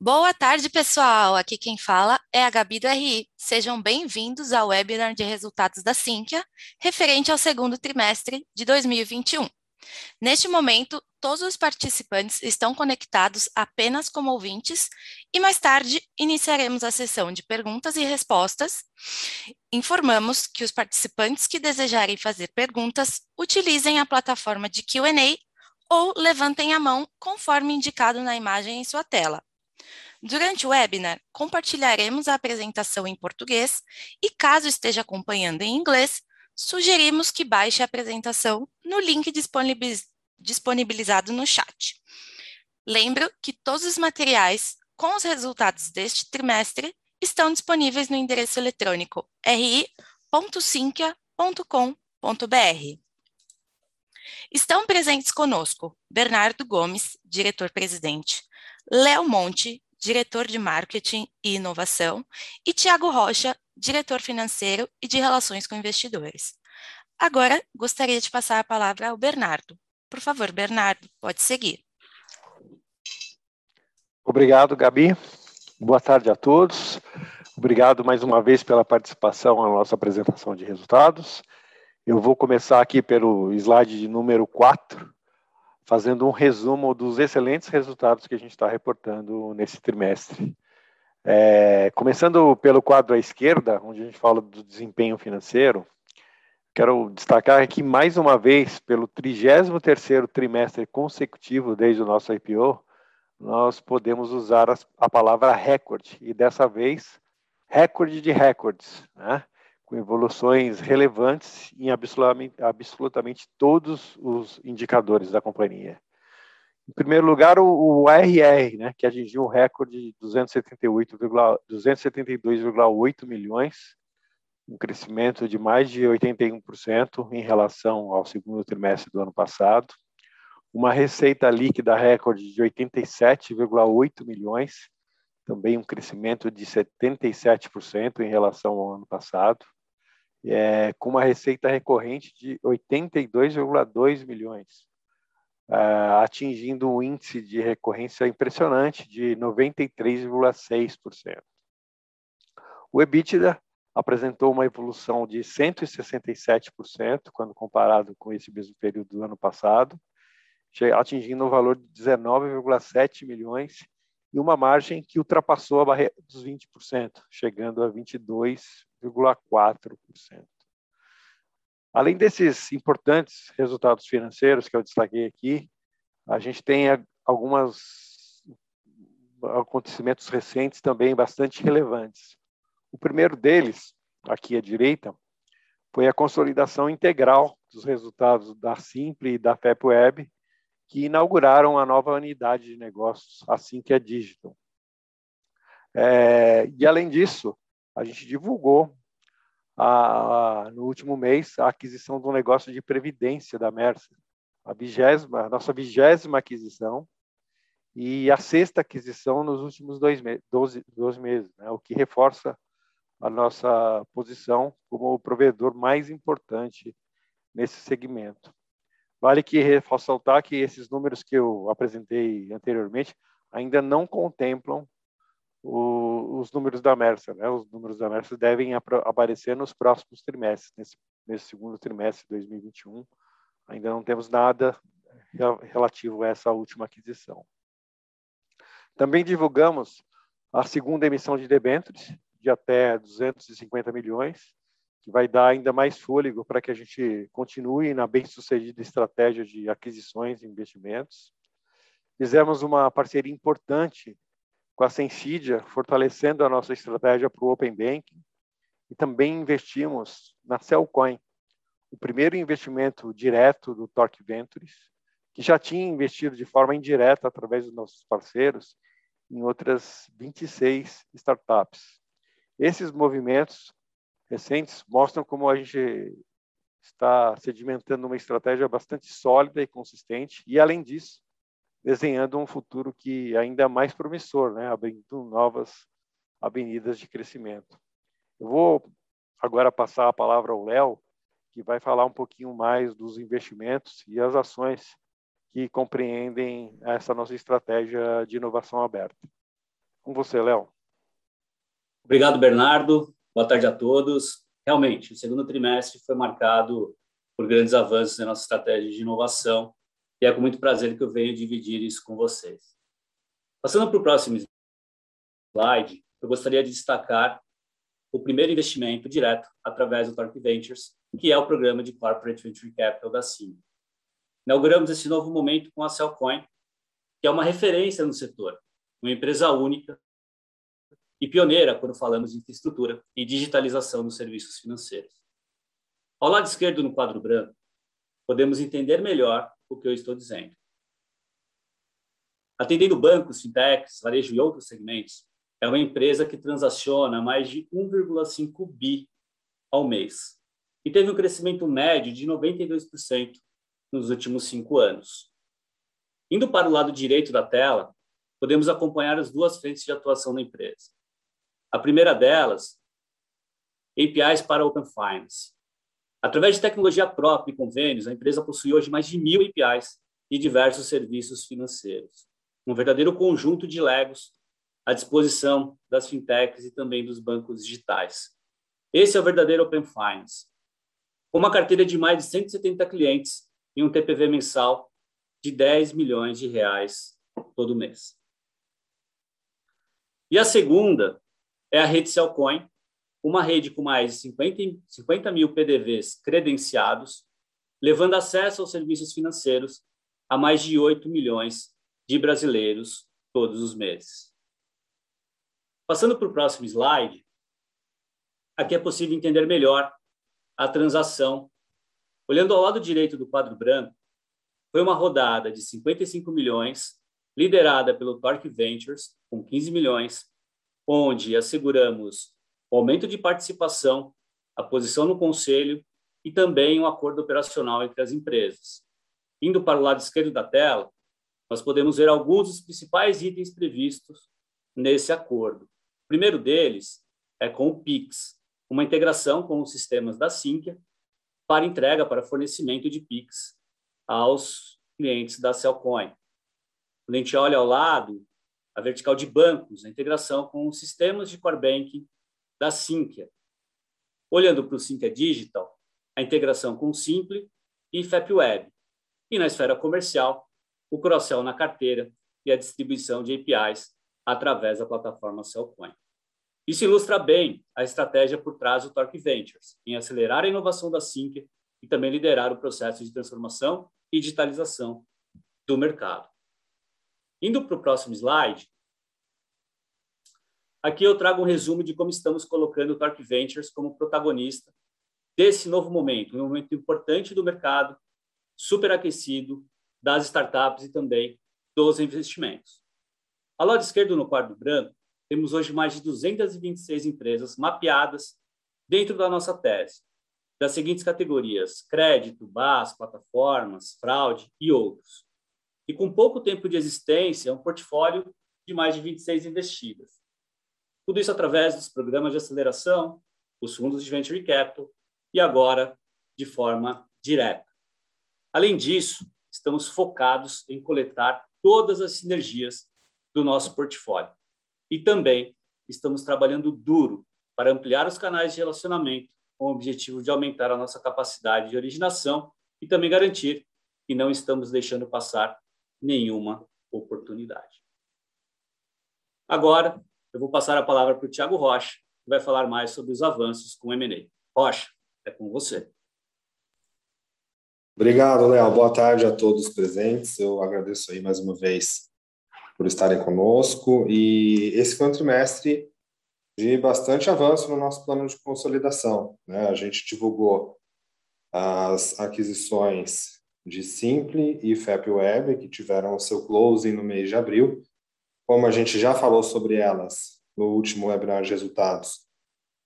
Boa tarde, pessoal. Aqui quem fala é a Gabi do RI. Sejam bem-vindos ao webinar de resultados da Sinqia, referente ao segundo trimestre de 2021. Neste momento, todos os participantes estão conectados apenas como ouvintes e mais tarde iniciaremos a sessão de perguntas e respostas. Informamos que os participantes que desejarem fazer perguntas utilizem a plataforma de Q&A ou levantem a mão conforme indicado na imagem em sua tela. Durante o webinar, compartilharemos a apresentação em português e, caso esteja acompanhando em inglês, sugerimos que baixe a apresentação no link disponibilizado no chat. Lembro que todos os materiais com os resultados deste trimestre estão disponíveis no endereço eletrônico ri.sinqia.com.br. Estão presentes conosco Bernardo Gomes, diretor-presidente, Léo Monte, diretor de marketing e inovação, e Tiago Rocha, diretor financeiro e de relações com investidores. Agora, gostaria de passar a palavra ao Bernardo. Por favor, Bernardo, pode seguir. Obrigado, Gabi. Boa tarde a todos. Obrigado mais uma vez pela participação na nossa apresentação de resultados. Eu vou começar aqui pelo slide de número 4, fazendo um resumo dos excelentes resultados que a gente está reportando nesse trimestre. É, começando pelo quadro à esquerda, onde a gente fala do desempenho financeiro, quero destacar aqui mais uma vez, pelo 33º trimestre consecutivo desde o nosso IPO, nós podemos usar a palavra recorde, e dessa vez, recorde de recordes, né? Com evoluções relevantes em absolutamente, todos os indicadores da companhia. Em primeiro lugar, o, o ARR, né, que atingiu um recorde de 272,8 milhões, um crescimento de mais de 81% em relação ao segundo trimestre do ano passado. Uma receita líquida recorde de 87,8 milhões, também um crescimento de 77% em relação ao ano passado é, com uma receita recorrente de 82,2 milhões, uh, atingindo um índice de recorrência impressionante de 93,6%. O EBITDA apresentou uma evolução de 167% quando comparado com esse mesmo período do ano passado, atingindo um valor de 19,7 milhões e uma margem que ultrapassou a barreira dos 20%, chegando a 22,4%. Além desses importantes resultados financeiros que eu destaquei aqui, a gente tem alguns acontecimentos recentes também bastante relevantes. O primeiro deles, aqui à direita, foi a consolidação integral dos resultados da Simple e da FEPWeb, que inauguraram a nova unidade de negócios, assim que é Digital. É, e, além disso, a gente divulgou a, a, no último mês a aquisição do negócio de previdência da Mercer, a, vigésima, a nossa vigésima aquisição e a sexta aquisição nos últimos dois me 12, 12 meses, né, o que reforça a nossa posição como o provedor mais importante nesse segmento. Vale que ressaltar que esses números que eu apresentei anteriormente ainda não contemplam o, os números da Mercer. Né? Os números da Mercer devem aparecer nos próximos trimestres, nesse, nesse segundo trimestre de 2021. Ainda não temos nada relativo a essa última aquisição. Também divulgamos a segunda emissão de debêntures de até 250 milhões, que vai dar ainda mais fôlego para que a gente continue na bem-sucedida estratégia de aquisições e investimentos. Fizemos uma parceria importante com a Sensidia, fortalecendo a nossa estratégia para o Open Banking, e também investimos na Cellcoin, o primeiro investimento direto do Torque Ventures, que já tinha investido de forma indireta através dos nossos parceiros em outras 26 startups. Esses movimentos recentes mostram como a gente está sedimentando uma estratégia bastante sólida e consistente, e, além disso, desenhando um futuro que ainda é mais promissor, né? abrindo novas avenidas de crescimento. Eu vou agora passar a palavra ao Léo, que vai falar um pouquinho mais dos investimentos e as ações que compreendem essa nossa estratégia de inovação aberta. Com você, Léo. Obrigado, Bernardo. Boa tarde a todos. Realmente, o segundo trimestre foi marcado por grandes avanços na nossa estratégia de inovação e é com muito prazer que eu venho dividir isso com vocês. Passando para o próximo slide, eu gostaria de destacar o primeiro investimento direto através do Torque Ventures, que é o programa de Corporate Venture Capital da CIM. Inauguramos esse novo momento com a Cellcoin, que é uma referência no setor, uma empresa única e pioneira quando falamos de infraestrutura e digitalização dos serviços financeiros. Ao lado esquerdo, no quadro branco, podemos entender melhor o que eu estou dizendo. Atendendo bancos, fintechs, varejo e outros segmentos, é uma empresa que transaciona mais de 1,5 bi ao mês e teve um crescimento médio de 92% nos últimos cinco anos. Indo para o lado direito da tela, podemos acompanhar as duas frentes de atuação da empresa. A primeira delas, APIs para Open Finance. Através de tecnologia própria e convênios, a empresa possui hoje mais de mil APIs e diversos serviços financeiros. Um verdadeiro conjunto de legos à disposição das fintechs e também dos bancos digitais. Esse é o verdadeiro Open Finance. Com uma carteira de mais de 170 clientes e um TPV mensal de 10 milhões de reais todo mês. E a segunda é a rede Cellcoin, uma rede com mais de 50, 50 mil PDVs credenciados, levando acesso aos serviços financeiros a mais de 8 milhões de brasileiros todos os meses. Passando para o próximo slide, aqui é possível entender melhor a transação. Olhando ao lado direito do quadro branco, foi uma rodada de 55 milhões, liderada pelo Torque Ventures, com 15 milhões, onde asseguramos o aumento de participação, a posição no conselho e também um acordo operacional entre as empresas. Indo para o lado esquerdo da tela, nós podemos ver alguns dos principais itens previstos nesse acordo. O primeiro deles é com o Pix, uma integração com os sistemas da Sinqia para entrega para fornecimento de Pix aos clientes da Cellcoin. Quando a gente olha ao lado, a vertical de bancos, a integração com os sistemas de core banking da Sinqia. Olhando para o Sinqia Digital, a integração com o Simple e FapWeb. E na esfera comercial, o cross-sell na carteira e a distribuição de APIs através da plataforma Cellcoin. Isso ilustra bem a estratégia por trás do Torque Ventures, em acelerar a inovação da Sync e também liderar o processo de transformação e digitalização do mercado. Indo para o próximo slide, aqui eu trago um resumo de como estamos colocando o Torque Ventures como protagonista desse novo momento, um momento importante do mercado, superaquecido, das startups e também dos investimentos. Ao lado esquerdo, no quadro branco, temos hoje mais de 226 empresas mapeadas dentro da nossa tese, das seguintes categorias: crédito, BAS, plataformas, fraude e outros. E com pouco tempo de existência, um portfólio de mais de 26 investidas. Tudo isso através dos programas de aceleração, os fundos de venture capital e agora de forma direta. Além disso, estamos focados em coletar todas as sinergias do nosso portfólio. E também estamos trabalhando duro para ampliar os canais de relacionamento com o objetivo de aumentar a nossa capacidade de originação e também garantir que não estamos deixando passar nenhuma oportunidade. Agora, eu vou passar a palavra para o Tiago Rocha, que vai falar mais sobre os avanços com o M&A. Rocha, é com você. Obrigado, Léo. Boa tarde a todos presentes. Eu agradeço aí mais uma vez por estarem conosco. E esse foi um trimestre de bastante avanço no nosso plano de consolidação. Né? A gente divulgou as aquisições de Simple e FapWeb, que tiveram seu closing no mês de abril. Como a gente já falou sobre elas no último webinar de resultados,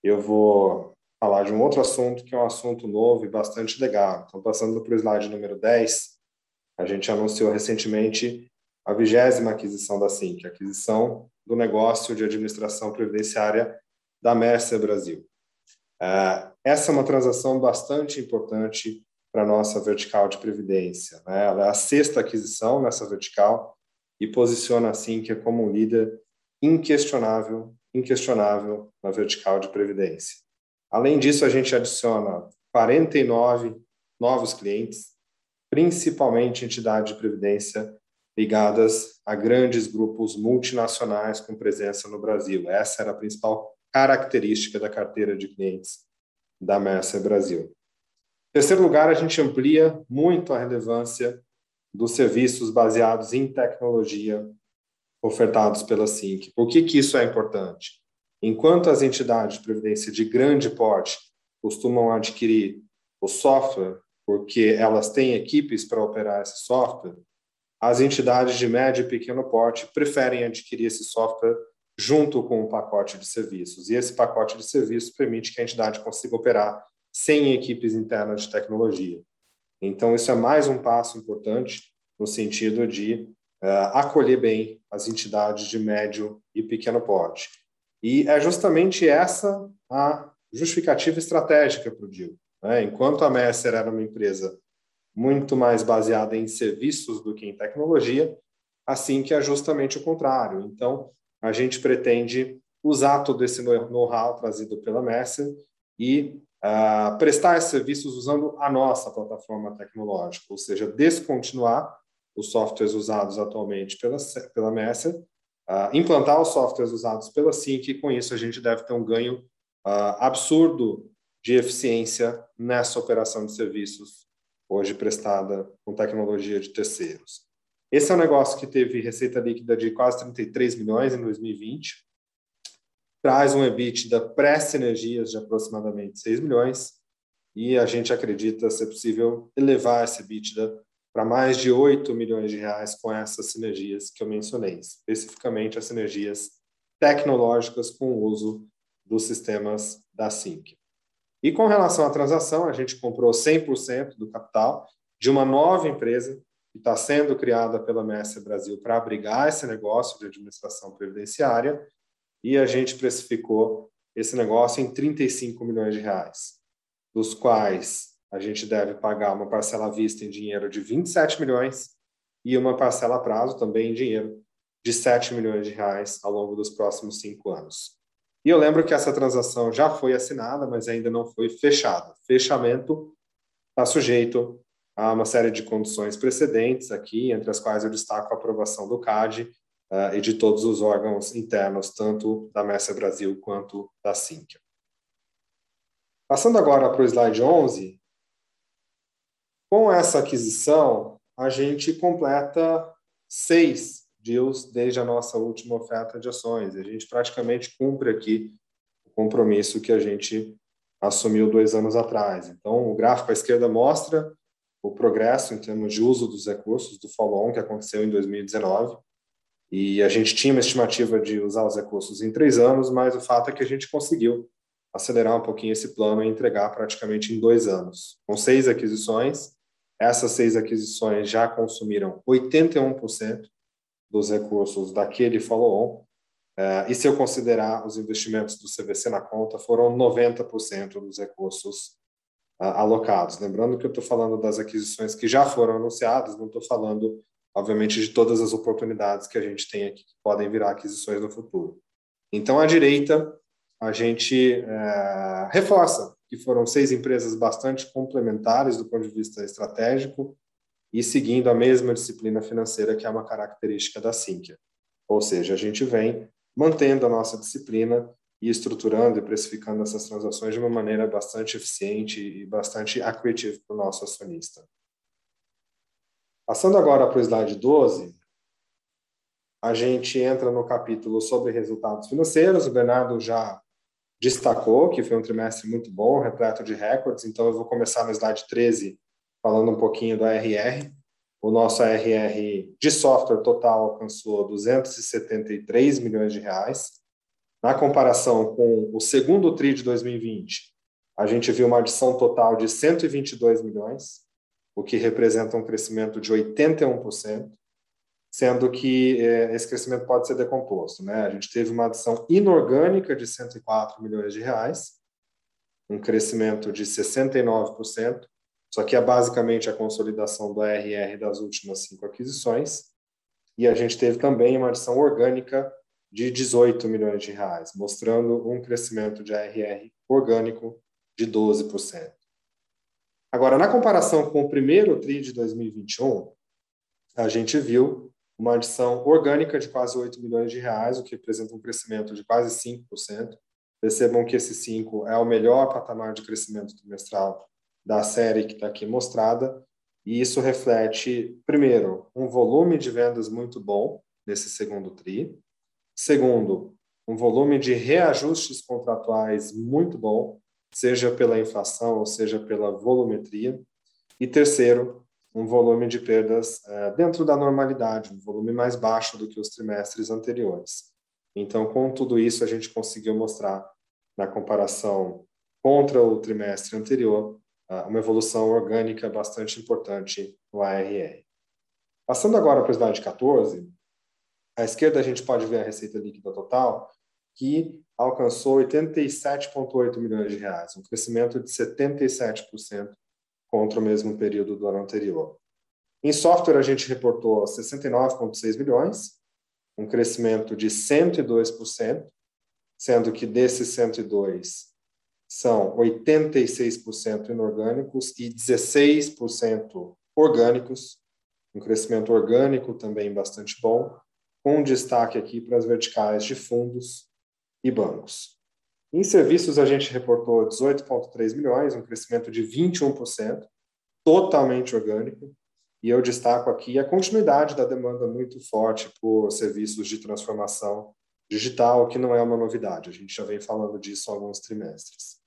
eu vou falar de um outro assunto que é um assunto novo e bastante legal. Então, passando para o slide número 10, a gente anunciou recentemente a vigésima aquisição da SINC, aquisição do negócio de administração previdenciária da Mercer Brasil. É, essa é uma transação bastante importante para a nossa vertical de previdência. Né? Ela é a sexta aquisição nessa vertical e posiciona a SINC como um líder inquestionável, inquestionável na vertical de previdência. Além disso, a gente adiciona 49 novos clientes, principalmente entidades de previdência ligadas a grandes grupos multinacionais com presença no Brasil. Essa era a principal característica da carteira de clientes da Mercer Brasil. Terceiro lugar, a gente amplia muito a relevância dos serviços baseados em tecnologia ofertados pela SINC. Por que, que isso é importante? Enquanto as entidades de previdência de grande porte costumam adquirir o software porque elas têm equipes para operar esse software, as entidades de médio e pequeno porte preferem adquirir esse software junto com um pacote de serviços. E esse pacote de serviços permite que a entidade consiga operar sem equipes internas de tecnologia. Então, isso é mais um passo importante no sentido de uh, acolher bem as entidades de médio e pequeno porte. E é justamente essa a justificativa estratégica para o deal. Né? Enquanto a Messer era uma empresa muito mais baseada em serviços do que em tecnologia, assim que é justamente o contrário. Então, a gente pretende usar todo esse know-how trazido pela Messer e uh, prestar serviços usando a nossa plataforma tecnológica, ou seja, descontinuar os softwares usados atualmente pela, pela Messer, uh, implantar os softwares usados pela Sync e com isso a gente deve ter um ganho uh, absurdo de eficiência nessa operação de serviços hoje prestada com tecnologia de terceiros. Esse é um negócio que teve receita líquida de quase 33 milhões em 2020, traz um EBITDA pré-sinergias de aproximadamente 6 milhões, e a gente acredita ser possível elevar esse EBITDA para mais de 8 milhões de reais com essas sinergias que eu mencionei, especificamente as sinergias tecnológicas com o uso dos sistemas da Sync. E com relação à transação, a gente comprou 100% do capital de uma nova empresa que está sendo criada pela Mestre Brasil para abrigar esse negócio de administração previdenciária e a gente precificou esse negócio em 35 milhões de reais, dos quais a gente deve pagar uma parcela à vista em dinheiro de 27 milhões e uma parcela a prazo também em dinheiro de 7 milhões de reais ao longo dos próximos cinco anos. E eu lembro que essa transação já foi assinada, mas ainda não foi fechada. Fechamento está sujeito a uma série de condições precedentes aqui, entre as quais eu destaco a aprovação do CAD uh, e de todos os órgãos internos, tanto da Messa Brasil quanto da Sinqia. Passando agora para o slide 11, com essa aquisição, a gente completa seis deals desde a nossa última oferta de ações. A gente praticamente cumpre aqui o compromisso que a gente assumiu dois anos atrás. Então, o gráfico à esquerda mostra o progresso em termos de uso dos recursos do follow-on que aconteceu em 2019. E a gente tinha uma estimativa de usar os recursos em três anos, mas o fato é que a gente conseguiu acelerar um pouquinho esse plano e entregar praticamente em dois anos. Com seis aquisições, essas seis aquisições já consumiram 81% dos recursos daquele follow-on. Uh, e se eu considerar os investimentos do CVC na conta, foram 90% dos recursos uh, alocados. Lembrando que eu estou falando das aquisições que já foram anunciadas, não estou falando, obviamente, de todas as oportunidades que a gente tem aqui que podem virar aquisições no futuro. Então, à direita, a gente uh, reforça que foram seis empresas bastante complementares do ponto de vista estratégico, e seguindo a mesma disciplina financeira que é uma característica da Sinqia. Ou seja, a gente vem mantendo a nossa disciplina e estruturando e precificando essas transações de uma maneira bastante eficiente e bastante accretive para o nosso acionista. Passando agora para o slide 12, a gente entra no capítulo sobre resultados financeiros. O Bernardo já destacou que foi um trimestre muito bom, repleto de recordes, então eu vou começar no slide 13 falando um pouquinho do ARR. O nosso ARR de software total alcançou 273 milhões de reais. Na comparação com o segundo TRI de 2020, a gente viu uma adição total de 122 milhões, o que representa um crescimento de 81%, sendo que eh, esse crescimento pode ser decomposto. Né? A gente teve uma adição inorgânica de 104 milhões de reais, um crescimento de 69%, só que é basicamente a consolidação do ARR das últimas cinco aquisições. E a gente teve também uma adição orgânica de 18 milhões de reais, mostrando um crescimento de ARR orgânico de 12%. Agora, na comparação com o primeiro TRI de 2021, a gente viu uma adição orgânica de quase 8 milhões de reais, o que representa um crescimento de quase 5%. Percebam que esse 5 é o melhor patamar de crescimento trimestral da série que está aqui mostrada, e isso reflete, primeiro, um volume de vendas muito bom nesse segundo TRI, segundo, um volume de reajustes contratuais muito bom, seja pela inflação ou seja pela volumetria. E terceiro, um volume de perdas é, dentro da normalidade, um volume mais baixo do que os trimestres anteriores. Então, com tudo isso, a gente conseguiu mostrar na comparação contra o trimestre anterior uma evolução orgânica bastante importante no ARR. Passando agora para o slide 14, à esquerda a gente pode ver a receita líquida total, que alcançou 87,8 milhões de reais, um crescimento de 77% contra o mesmo período do ano anterior. Em software, a gente reportou 69,6 milhões, um crescimento de 102%, sendo que desses 102 são 86% inorgânicos e 16% orgânicos, um crescimento orgânico também bastante bom, com destaque aqui para as verticais de fundos e bancos. Em serviços, a gente reportou 18,3 milhões, um crescimento de 21%, totalmente orgânico. E eu destaco aqui a continuidade da demanda muito forte por serviços de transformação digital, que não é uma novidade, a gente já vem falando disso há alguns trimestres.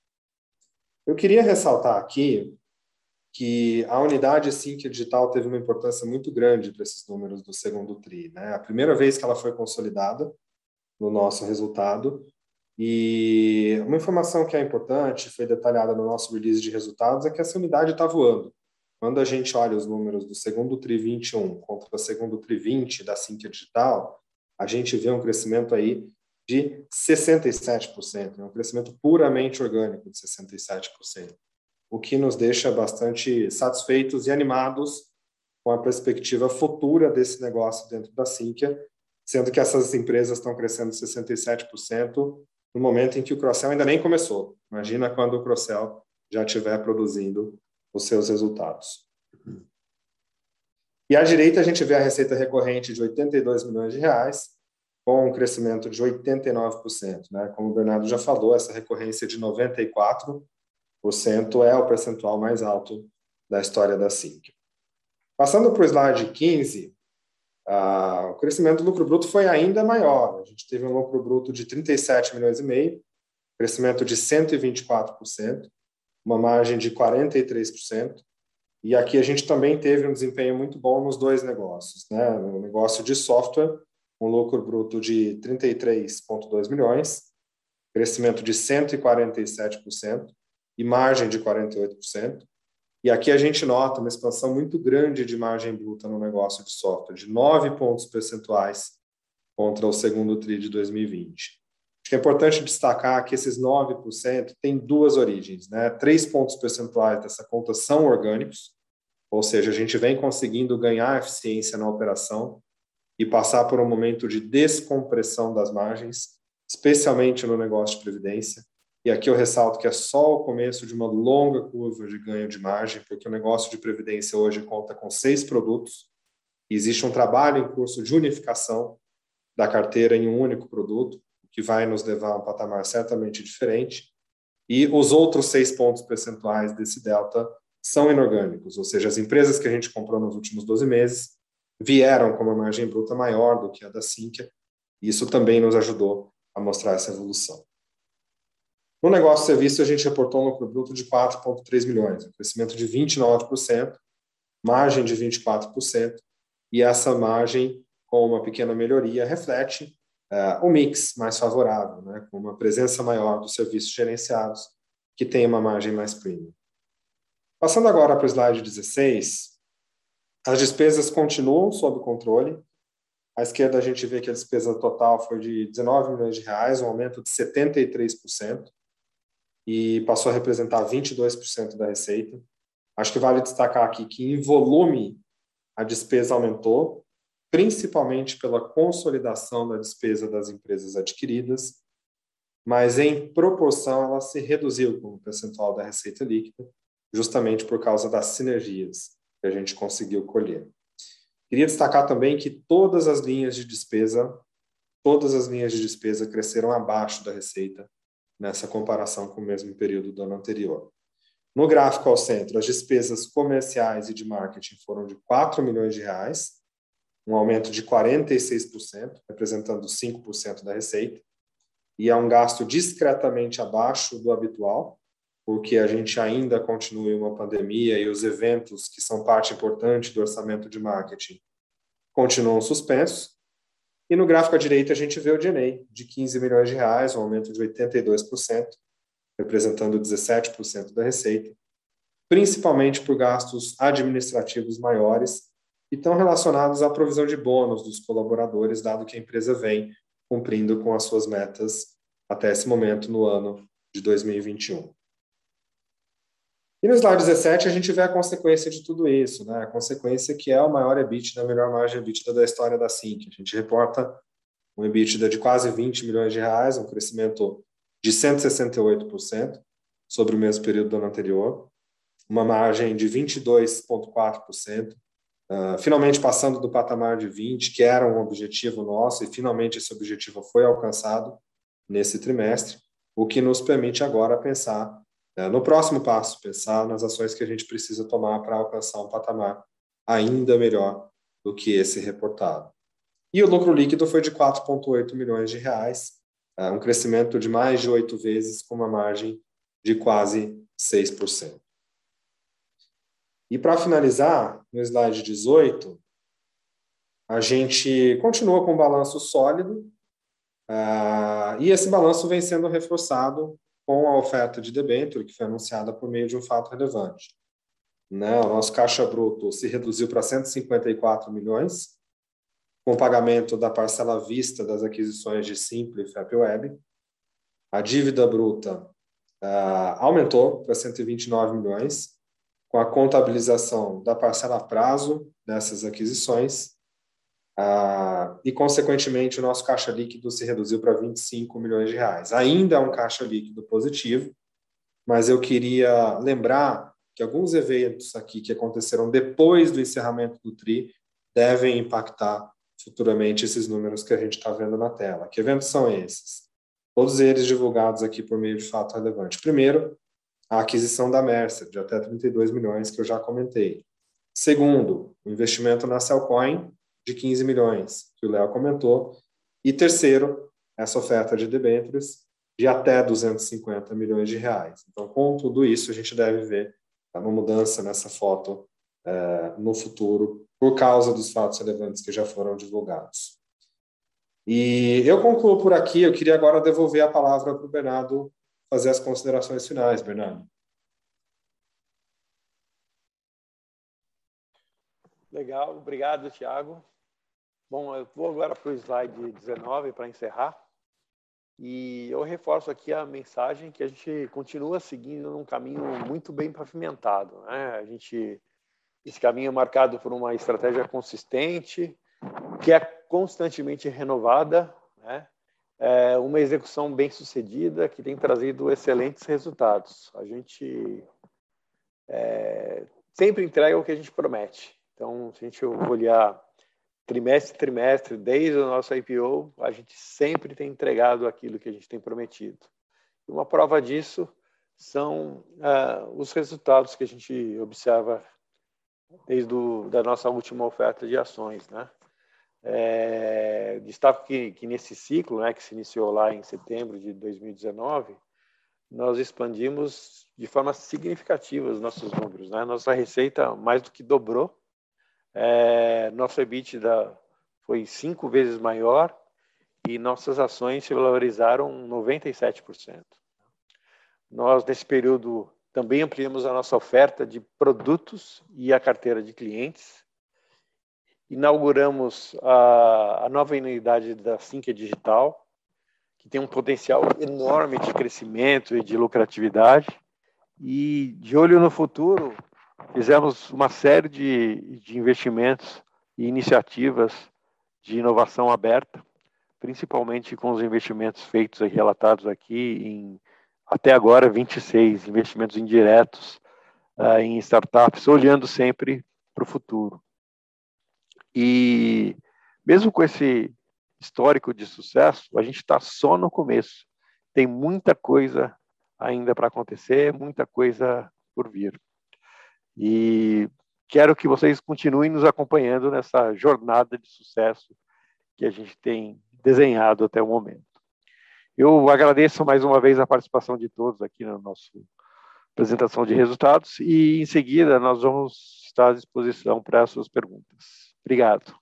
Eu queria ressaltar aqui que a unidade Sync Digital teve uma importância muito grande para esses números do segundo TRI. Né? A primeira vez que ela foi consolidada no nosso resultado, e uma informação que é importante, foi detalhada no nosso release de resultados, é que essa unidade está voando. Quando a gente olha os números do segundo TRI 21 contra o segundo TRI 20 da Sync Digital, a gente vê um crescimento aí de 67%, é um crescimento puramente orgânico de 67% o que nos deixa bastante satisfeitos e animados com a perspectiva futura desse negócio dentro da Sinqia, sendo que essas empresas estão crescendo 67% no momento em que o Crossell ainda nem começou. Imagina quando o Crossell já estiver produzindo os seus resultados. E à direita a gente vê a receita recorrente de 82 milhões de reais, com um crescimento de 89%. Né? Como o Bernardo já falou, essa recorrência de 94 é o percentual mais alto da história da SINC. Passando para o slide 15, o crescimento do lucro bruto foi ainda maior. A gente teve um lucro bruto de 37 milhões e meio, crescimento de 124%, uma margem de 43%. E aqui a gente também teve um desempenho muito bom nos dois negócios. Né? No negócio de software, um lucro bruto de 33,2 milhões, crescimento de 147%, e margem de 48%. E aqui a gente nota uma expansão muito grande de margem bruta no negócio de software, de 9 pontos percentuais contra o segundo TRI de 2020. Acho que é importante destacar que esses 9% têm duas origens. Né? Três pontos percentuais dessa conta são orgânicos, ou seja, a gente vem conseguindo ganhar eficiência na operação e passar por um momento de descompressão das margens, especialmente no negócio de previdência. E aqui eu ressalto que é só o começo de uma longa curva de ganho de margem, porque o negócio de previdência hoje conta com seis produtos. E existe um trabalho em curso de unificação da carteira em um único produto, que vai nos levar a um patamar certamente diferente. E os outros seis pontos percentuais desse delta são inorgânicos, ou seja, as empresas que a gente comprou nos últimos 12 meses vieram com uma margem bruta maior do que a da Sinqia, e isso também nos ajudou a mostrar essa evolução. No negócio de serviço, a gente reportou um lucro bruto de 4,3 milhões, um crescimento de 29%, margem de 24%, e essa margem, com uma pequena melhoria, reflete uh, o mix mais favorável, né, com uma presença maior dos serviços gerenciados, que tem uma margem mais premium. Passando agora para o slide 16, as despesas continuam sob controle. À esquerda, a gente vê que a despesa total foi de 19 milhões de reais, um aumento de 73% e passou a representar 22% da receita. Acho que vale destacar aqui que, em volume, a despesa aumentou, principalmente pela consolidação da despesa das empresas adquiridas, mas em proporção ela se reduziu como percentual da receita líquida, justamente por causa das sinergias que a gente conseguiu colher. Queria destacar também que todas as linhas de despesa, todas as linhas de despesa cresceram abaixo da receita nessa comparação com o mesmo período do ano anterior. No gráfico ao centro, as despesas comerciais e de marketing foram de 4 milhões de reais, um aumento de 46%, representando 5% da receita, e é um gasto discretamente abaixo do habitual, porque a gente ainda continua em uma pandemia e os eventos que são parte importante do orçamento de marketing continuam suspensos. E no gráfico à direita a gente vê o DNA de 15 milhões de reais, um aumento de 82%, representando 17% da receita, principalmente por gastos administrativos maiores e estão relacionados à provisão de bônus dos colaboradores, dado que a empresa vem cumprindo com as suas metas até esse momento no ano de 2021. E no slide 17 a gente vê a consequência de tudo isso, né? A consequência que é o maior EBITDA, a melhor margem EBITDA da história da Sync. A gente reporta um EBITDA de quase 20 milhões de reais, um crescimento de 168% sobre o mesmo período do ano anterior, uma margem de 22,4%, uh, ah, finalmente passando do patamar de 20, que era um objetivo nosso, e finalmente esse objetivo foi alcançado nesse trimestre, o que nos permite agora pensar no próximo passo, pensar nas ações que a gente precisa tomar para alcançar um patamar ainda melhor do que esse reportado. E o lucro líquido foi de 4,8 milhões de reais, uh, um crescimento de mais de oito vezes, com uma margem de quase 6%. E para finalizar, no slide 18, a gente continua com um balanço sólido, uh, e esse balanço vem sendo reforçado com a oferta de debênture, que foi anunciada por meio de um fato relevante. Né? O nosso caixa bruto se reduziu para 154 milhões, com o pagamento da parcela vista das aquisições de Simple e FapWeb. A dívida bruta uh, aumentou para 129 milhões, com a contabilização da parcela a prazo dessas aquisições, ah, e, consequentemente, o nosso caixa líquido se reduziu para 25 milhões de reais. Ainda é um caixa líquido positivo, mas eu queria lembrar que alguns eventos aqui que aconteceram depois do encerramento do TRI devem impactar futuramente esses números que a gente está vendo na tela. Que eventos são esses? Todos eles divulgados aqui por meio de fato relevante. Primeiro, a aquisição da Mercer, de até 32 milhões, que eu já comentei. Segundo, o investimento na Cellcoin, de 15 milhões, que o Léo comentou. E terceiro, essa oferta de debêntures, de até 250 milhões de reais. Então, com tudo isso, a gente deve ver uma mudança nessa foto é, no futuro, por causa dos fatos relevantes que já foram divulgados. E eu concluo por aqui. Eu queria agora devolver a palavra para o Bernardo fazer as considerações finais, Bernardo. Legal, obrigado, Tiago. Bom, eu vou agora para o slide 19 para encerrar. E eu reforço aqui a mensagem que a gente continua seguindo um caminho muito bem pavimentado. Né? A gente, esse caminho é marcado por uma estratégia consistente, que é constantemente renovada, né? é, uma execução bem sucedida que tem trazido excelentes resultados. A gente é, sempre entrega o que a gente promete. Então, se a gente olhar trimestre trimestre, desde o nosso IPO, a gente sempre tem entregado aquilo que a gente tem prometido. Uma prova disso são uh, os resultados que a gente observa desde a da nossa última oferta de ações, né? É, destaco que, que nesse ciclo, né, que se iniciou lá em setembro de 2019, nós expandimos de forma significativa os nossos números. Né? Nossa receita mais do que dobrou, é, nosso EBITDA foi cinco vezes maior e nossas ações se valorizaram 97%. Nós, nesse período, também ampliamos a nossa oferta de produtos e a carteira de clientes, inauguramos a, a nova unidade da Sinqia Digital, que tem um potencial enorme de crescimento e de lucratividade. E, de olho no futuro, fizemos uma série de, de investimentos e iniciativas de inovação aberta, principalmente com os investimentos feitos e relatados aqui em até agora 26 investimentos indiretos uh, em startups, olhando sempre para o futuro. E mesmo com esse histórico de sucesso, a gente está só no começo. Tem muita coisa ainda para acontecer, muita coisa por vir. E quero que vocês continuem nos acompanhando nessa jornada de sucesso que a gente tem desenhado até o momento. Eu agradeço mais uma vez a participação de todos aqui na nossa apresentação de resultados e, em seguida, nós vamos estar à disposição para as suas perguntas. Obrigado.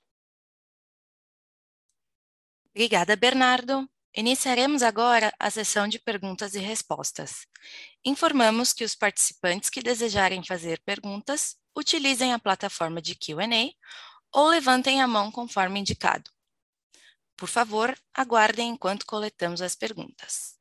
Obrigada, Bernardo. Iniciaremos agora a sessão de perguntas e respostas. Informamos que os participantes que desejarem fazer perguntas utilizem a plataforma de Q&A ou levantem a mão conforme indicado. Por favor, aguardem enquanto coletamos as perguntas.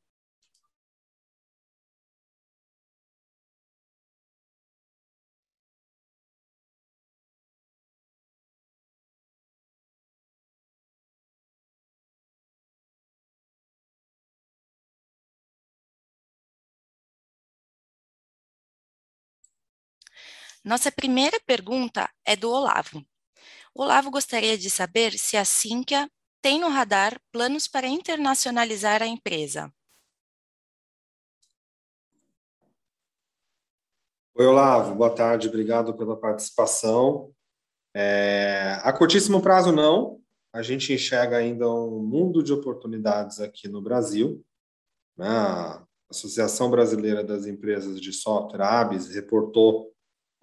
Nossa primeira pergunta é do Olavo. O Olavo gostaria de saber se a Sinqia tem no radar planos para internacionalizar a empresa. Oi, Olavo, boa tarde, obrigado pela participação. É, a curtíssimo prazo, não. A gente enxerga ainda um mundo de oportunidades aqui no Brasil. Né? A Associação Brasileira das Empresas de Software, ABS, reportou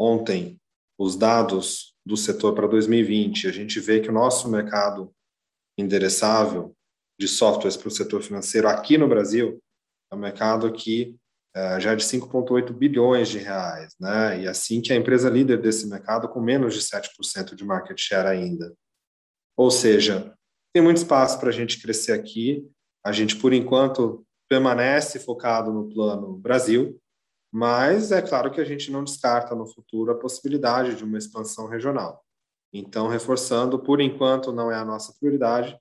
ontem os dados do setor para 2020, a gente vê que o nosso mercado endereçável de softwares para o setor financeiro aqui no Brasil é um mercado que é, já é de 5,8 bilhões de reais, né? E assim que a empresa líder desse mercado com menos de 7% de market share ainda. Ou seja, tem muito espaço para a gente crescer aqui. A gente, por enquanto, permanece focado no plano Brasil, mas é claro que a gente não descarta no futuro a possibilidade de uma expansão regional. Então, reforçando, por enquanto não é a nossa prioridade,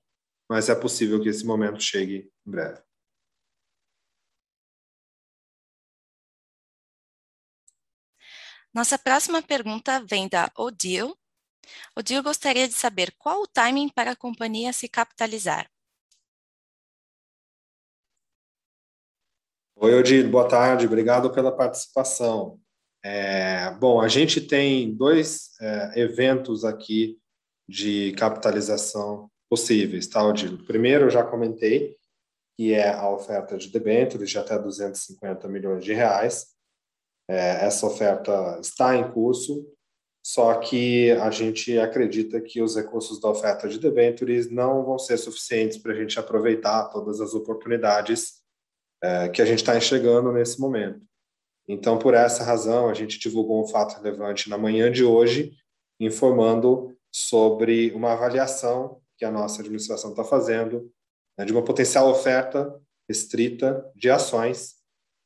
mas é possível que esse momento chegue em breve. Nossa próxima pergunta vem da Odil. Odil gostaria de saber qual o timing para a companhia se capitalizar. Oi, Odile, boa tarde, obrigado pela participação. É, bom, a gente tem dois é, eventos aqui de capitalização possíveis, tá, Odile? Primeiro, eu já comentei, que é a oferta de debêntures de até 250 milhões de reais. É, essa oferta está em curso, só que a gente acredita que os recursos da oferta de debêntures não vão ser suficientes para a gente aproveitar todas as oportunidades é, que a gente está enxergando nesse momento. Então, por essa razão, a gente divulgou um fato relevante na manhã de hoje, informando sobre uma avaliação que a nossa administração está fazendo né, de uma potencial oferta restrita de ações.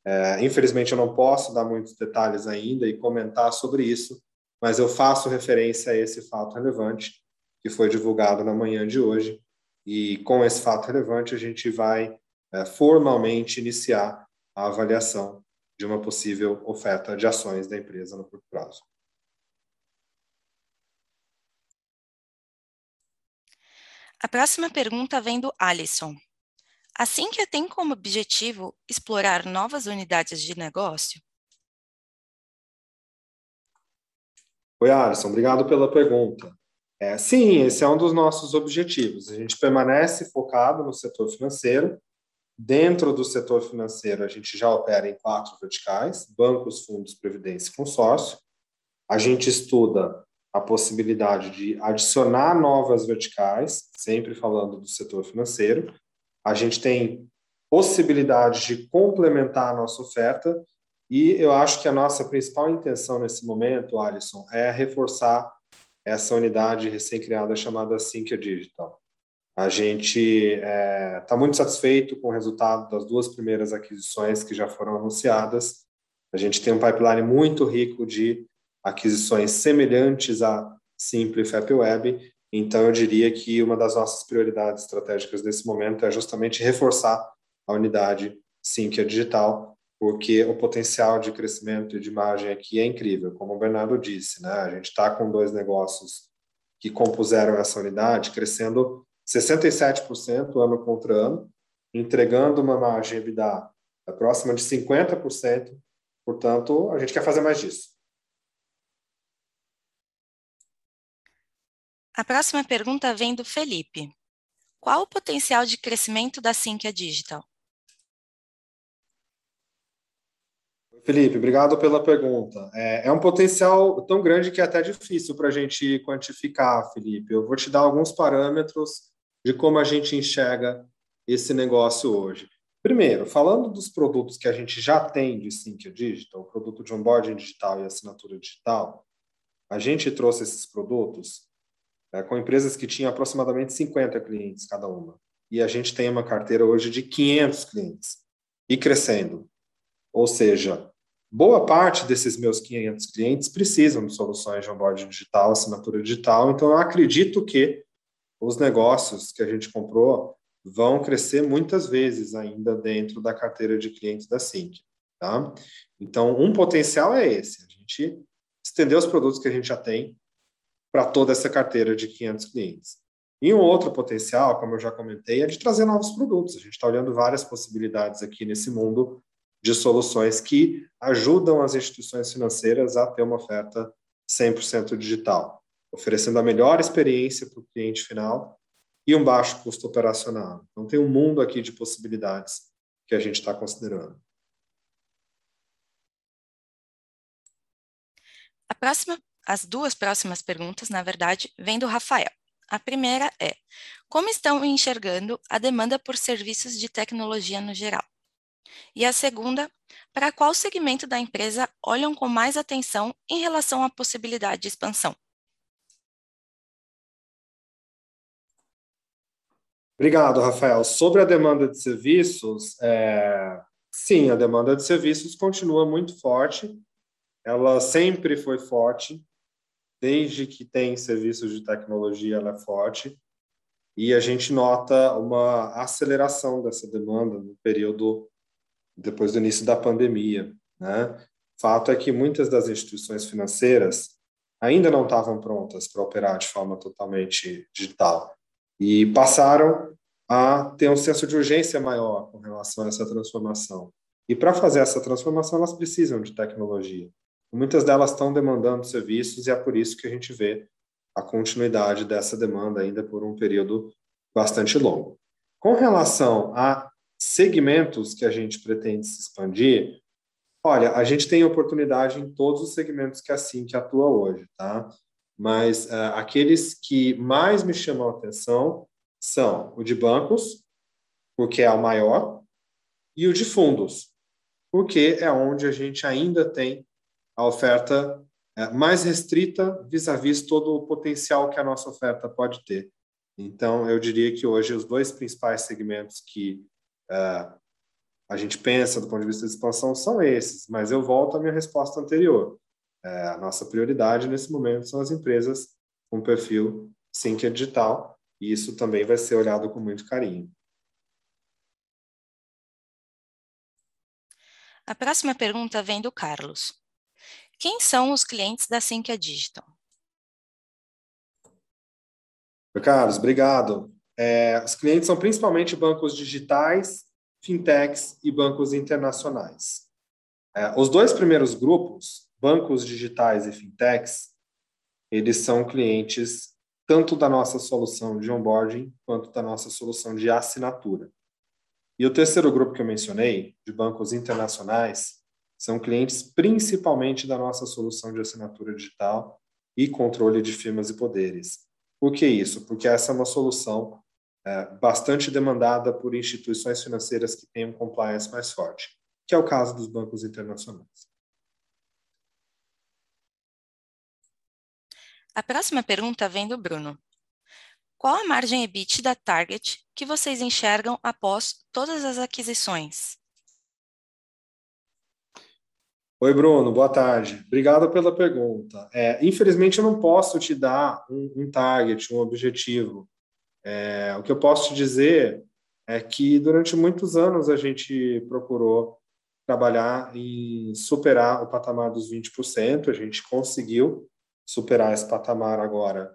É, infelizmente, eu não posso dar muitos detalhes ainda e comentar sobre isso, mas eu faço referência a esse fato relevante que foi divulgado na manhã de hoje. E com esse fato relevante, a gente vai é, formalmente iniciar a avaliação de uma possível oferta de ações da empresa no curto prazo. A próxima pergunta vem do Alisson. A Sinqia tem como objetivo explorar novas unidades de negócio? Oi, Alisson, obrigado pela pergunta. É, sim, esse é um dos nossos objetivos. A gente permanece focado no setor financeiro Dentro do setor financeiro, a gente já opera em quatro verticais: bancos, fundos, previdência e consórcio. A gente estuda a possibilidade de adicionar novas verticais, sempre falando do setor financeiro. A gente tem possibilidade de complementar a nossa oferta e eu acho que a nossa principal intenção nesse momento, Alisson, é reforçar essa unidade recém-criada chamada Sinqia Digital. A gente está é, tá muito satisfeito com o resultado das duas primeiras aquisições que já foram anunciadas. A gente tem um pipeline muito rico de aquisições semelhantes à Simple Web. Então, eu diria que uma das nossas prioridades estratégicas nesse momento é justamente reforçar a unidade Sinqia Digital, porque o potencial de crescimento e de margem aqui é incrível. Como o Bernardo disse, né? a gente está com dois negócios que compuseram essa unidade, crescendo 67% ano contra ano, entregando uma margem EBITDA próxima de 50%. Portanto, a gente quer fazer mais disso. A próxima pergunta vem do Felipe. Qual o potencial de crescimento da Sinqia Digital? Felipe, obrigado pela pergunta. É, é, um potencial tão grande que é até difícil para a gente quantificar, Felipe. Eu vou te dar alguns parâmetros de como a gente enxerga esse negócio hoje. Primeiro, falando dos produtos que a gente já tem de Sinqia Digital, o produto de onboarding digital e assinatura digital, a gente trouxe esses produtos é, com empresas que tinham aproximadamente 50 clientes cada uma. E a gente tem uma carteira hoje de 500 clientes e crescendo. Ou seja, boa parte desses meus 500 clientes precisam de soluções de onboarding digital, assinatura digital. Então, eu acredito que os negócios que a gente comprou vão crescer muitas vezes ainda dentro da carteira de clientes da Sync. Tá? Então, um potencial é esse, a gente estender os produtos que a gente já tem para toda essa carteira de 500 clientes. E um outro potencial, como eu já comentei, é de trazer novos produtos. A gente está olhando várias possibilidades aqui nesse mundo de soluções que ajudam as instituições financeiras a ter uma oferta 100% digital, oferecendo a melhor experiência para o cliente final e um baixo custo operacional. Então, tem um mundo aqui de possibilidades que a gente está considerando. A próxima as duas próximas perguntas, na verdade, vêm do Rafael. A primeira é: como estão enxergando a demanda por serviços de tecnologia no geral? E a segunda, para qual segmento da empresa olham com mais atenção em relação à possibilidade de expansão? Obrigado, Rafael. Sobre a demanda de serviços, é... sim, a demanda de serviços continua muito forte. Ela sempre foi forte desde que tem serviços de tecnologia, ela é forte. E a gente nota uma aceleração dessa demanda no período depois do início da pandemia. Né? Fato é que muitas das instituições financeiras ainda não estavam prontas para operar de forma totalmente digital e passaram a ter um senso de urgência maior com relação a essa transformação. E para fazer essa transformação, elas precisam de tecnologia. Muitas delas estão demandando serviços e é por isso que a gente vê a continuidade dessa demanda ainda por um período bastante longo. Com relação a segmentos que a gente pretende se expandir, olha, a gente tem oportunidade em todos os segmentos que a que atua hoje, tá? Mas uh, aqueles que mais me chamam a atenção são o de bancos, porque é o maior, e o de fundos, porque é onde a gente ainda tem a oferta é, mais restrita vis-à-vis -vis todo o potencial que a nossa oferta pode ter. Então, eu diria que hoje os dois principais segmentos que uh, a gente pensa do ponto de vista de expansão são esses, mas eu volto à minha resposta anterior. Uh, a nossa prioridade nesse momento são as empresas com perfil Sinqia Digital, e isso também vai ser olhado com muito carinho. A próxima pergunta vem do Carlos. Quem são os clientes da Sinqia Digital? Carlos, obrigado. É, os clientes são principalmente bancos digitais, fintechs e bancos internacionais. É, os dois primeiros grupos, bancos digitais e fintechs, eles são clientes tanto da nossa solução de onboarding quanto da nossa solução de assinatura. E o terceiro grupo que eu mencionei, de bancos internacionais, são clientes principalmente da nossa solução de assinatura digital e controle de firmas e poderes. Por que isso? Porque essa é uma solução é, bastante demandada por instituições financeiras que têm um compliance mais forte, que é o caso dos bancos internacionais. A próxima pergunta vem do Bruno. Qual a margem EBIT da Target que vocês enxergam após todas as aquisições? Oi, Bruno, boa tarde. Obrigado pela pergunta. É, infelizmente, eu não posso te dar um, um target, um objetivo. É, o que eu posso te dizer é que durante muitos anos a gente procurou trabalhar em superar o patamar dos 20%, a gente conseguiu superar esse patamar agora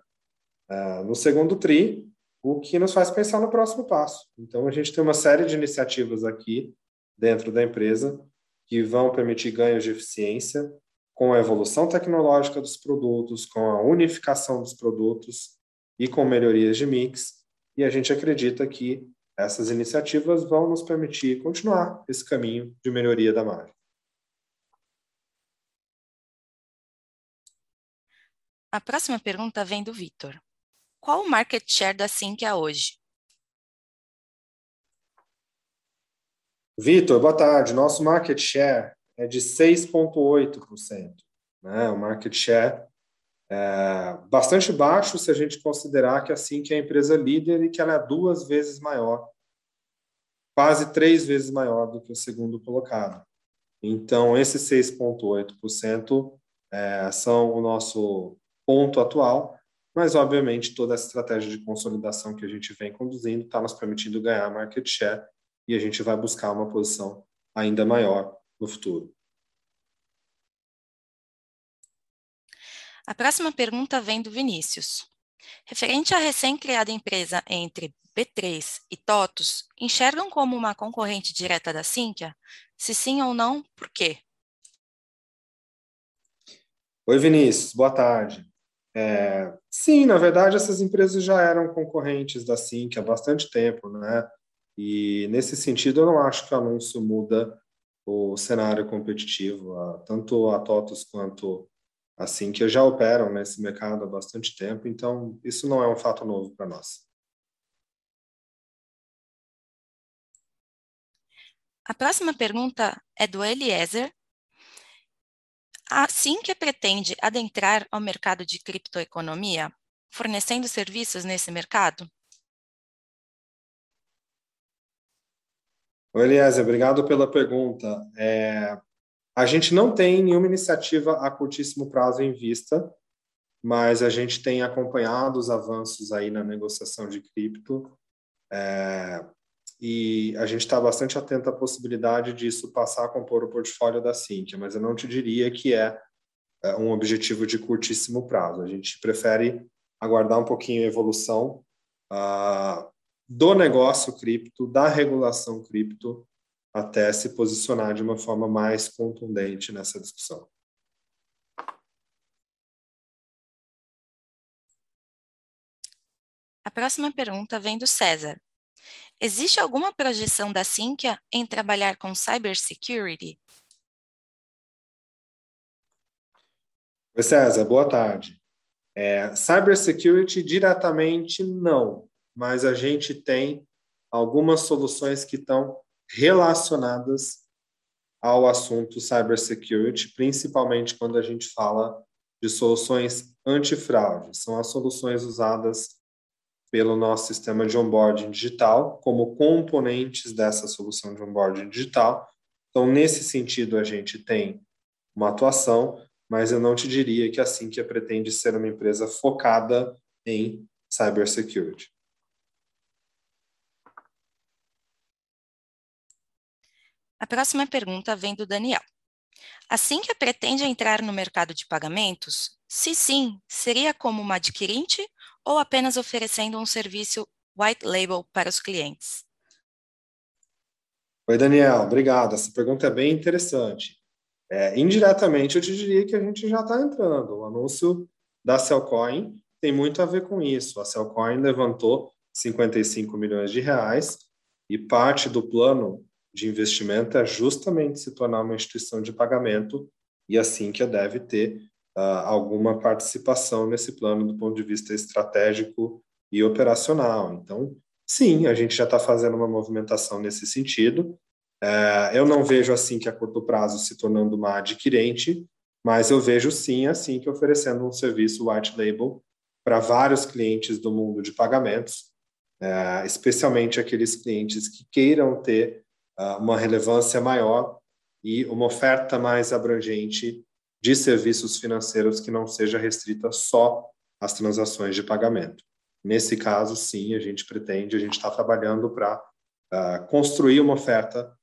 uh, no segundo TRI, o que nos faz pensar no próximo passo. Então, a gente tem uma série de iniciativas aqui dentro da empresa que vão permitir ganhos de eficiência com a evolução tecnológica dos produtos, com a unificação dos produtos e com melhorias de mix. E a gente acredita que essas iniciativas vão nos permitir continuar esse caminho de melhoria da margem. A próxima pergunta vem do Vitor. Qual o market share da Sinqia hoje? Vitor, boa tarde. Nosso market share é de 6,8%. Né? O market share é bastante baixo se a gente considerar que a Sinqia é a empresa líder e que ela é duas vezes maior, quase três vezes maior do que o segundo colocado. Então, esses 6,8% é, são o nosso ponto atual mas, obviamente, toda essa estratégia de consolidação que a gente vem conduzindo está nos permitindo ganhar market share e a gente vai buscar uma posição ainda maior no futuro. A próxima pergunta vem do Vinícius. Referente à recém-criada empresa entre B3 e TOTUS, enxergam como uma concorrente direta da Sinqia? Se sim ou não, por quê? Oi, Vinícius, boa tarde. É, sim, na verdade, essas empresas já eram concorrentes da SINC há bastante tempo, né? E nesse sentido, eu não acho que o anúncio muda o cenário competitivo. Tanto a TOTUS quanto a SINC já operam nesse mercado há bastante tempo, então isso não é um fato novo para nós. A próxima pergunta é do Eliezer, Assim que pretende adentrar ao mercado de criptoeconomia, fornecendo serviços nesse mercado? Oi, Eliezer, obrigado pela pergunta. É, a gente não tem nenhuma iniciativa a curtíssimo prazo em vista, mas a gente tem acompanhado os avanços aí na negociação de cripto. É, e a gente está bastante atento à possibilidade disso passar a compor o portfólio da Cintia, mas eu não te diria que é, é um objetivo de curtíssimo prazo. A gente prefere aguardar um pouquinho a evolução uh, do negócio cripto, da regulação cripto, até se posicionar de uma forma mais contundente nessa discussão. A próxima pergunta vem do César. Existe alguma projeção da Sinqia em trabalhar com cybersecurity? Oi, César, boa tarde. É, cybersecurity diretamente não, mas a gente tem algumas soluções que estão relacionadas ao assunto cybersecurity, principalmente quando a gente fala de soluções antifraude. São as soluções usadas pelo nosso sistema de onboarding digital como componentes dessa solução de onboarding digital. Então, nesse sentido, a gente tem uma atuação, mas eu não te diria que assim que pretende ser uma empresa focada em cybersecurity. A próxima pergunta vem do Daniel. Assim que pretende entrar no mercado de pagamentos? Se sim, seria como uma adquirente ou apenas oferecendo um serviço white label para os clientes? Oi, Daniel, obrigado. Essa pergunta é bem interessante. É, indiretamente, eu te diria que a gente já está entrando. O anúncio da Cellcoin tem muito a ver com isso. A Cellcoin levantou 55 milhões de reais e parte do plano de investimento é justamente se tornar uma instituição de pagamento e assim que deve ter alguma participação nesse plano do ponto de vista estratégico e operacional. Então, sim, a gente já está fazendo uma movimentação nesse sentido. Uh, eu não vejo assim que a curto prazo se tornando uma adquirente, mas eu vejo sim assim que oferecendo um serviço white label para vários clientes do mundo de pagamentos, uh, especialmente aqueles clientes que queiram ter uh, uma relevância maior e uma oferta mais abrangente de serviços financeiros que não seja restrita só às transações de pagamento. Nesse caso, sim, a gente pretende, a gente está trabalhando para uh, ah, construir uma oferta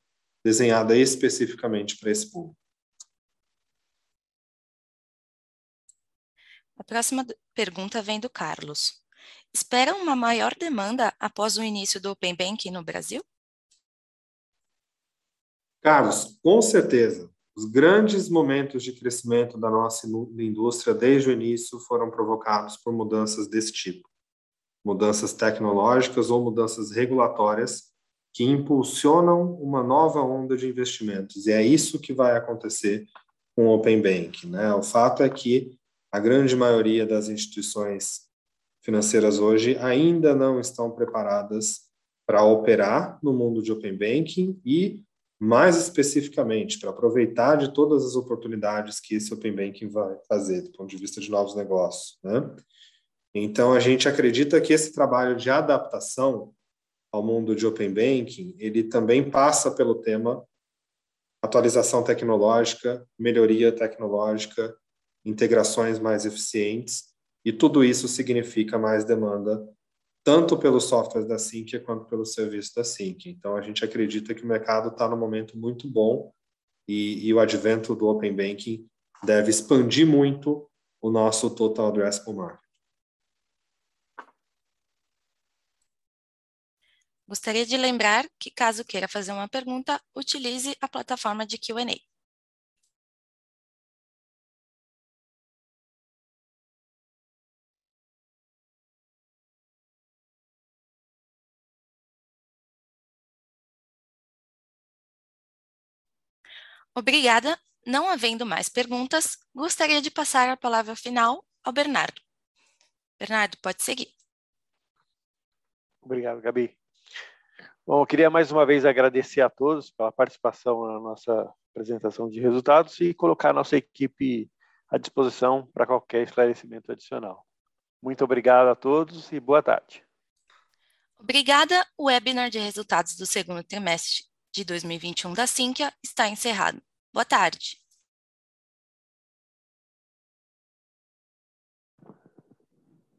desenhada especificamente para esse público. A próxima pergunta vem do Carlos. Espera uma maior demanda após o início do Open Banking no Brasil? Carlos, com certeza. Os grandes momentos de crescimento da nossa indústria desde o início foram provocados por mudanças desse tipo. Mudanças tecnológicas ou mudanças regulatórias que impulsionam uma nova onda de investimentos. E é isso que vai acontecer com o Open Bank. Né? O fato é que a grande maioria das instituições financeiras hoje ainda não estão preparadas para operar no mundo de Open Banking e mais especificamente para aproveitar de todas as oportunidades que esse Open Banking vai fazer do ponto de vista de novos negócios. Né? Então, a gente acredita que esse trabalho de adaptação ao mundo de Open Banking, ele também passa pelo tema atualização tecnológica, melhoria tecnológica, integrações mais eficientes, e tudo isso significa mais demanda tanto pelos softwares da Sinqia quanto pelo serviço da Sinqia. Então, a gente acredita que o mercado está num momento muito bom e, e, o advento do Open Banking deve expandir muito o nosso total addressable market. Gostaria de lembrar que, caso queira fazer uma pergunta, utilize a plataforma de Q&A. Obrigada. Não havendo mais perguntas, gostaria de passar a palavra final ao Bernardo. Bernardo, pode seguir. Obrigado, Gabi. Bom, eu queria mais uma vez agradecer a todos pela participação na nossa apresentação de resultados e colocar a nossa equipe à disposição para qualquer esclarecimento adicional. Muito obrigado a todos e boa tarde. Obrigada. O webinar de resultados do segundo trimestre de 2021 da Sinqia está encerrado. Boa tarde.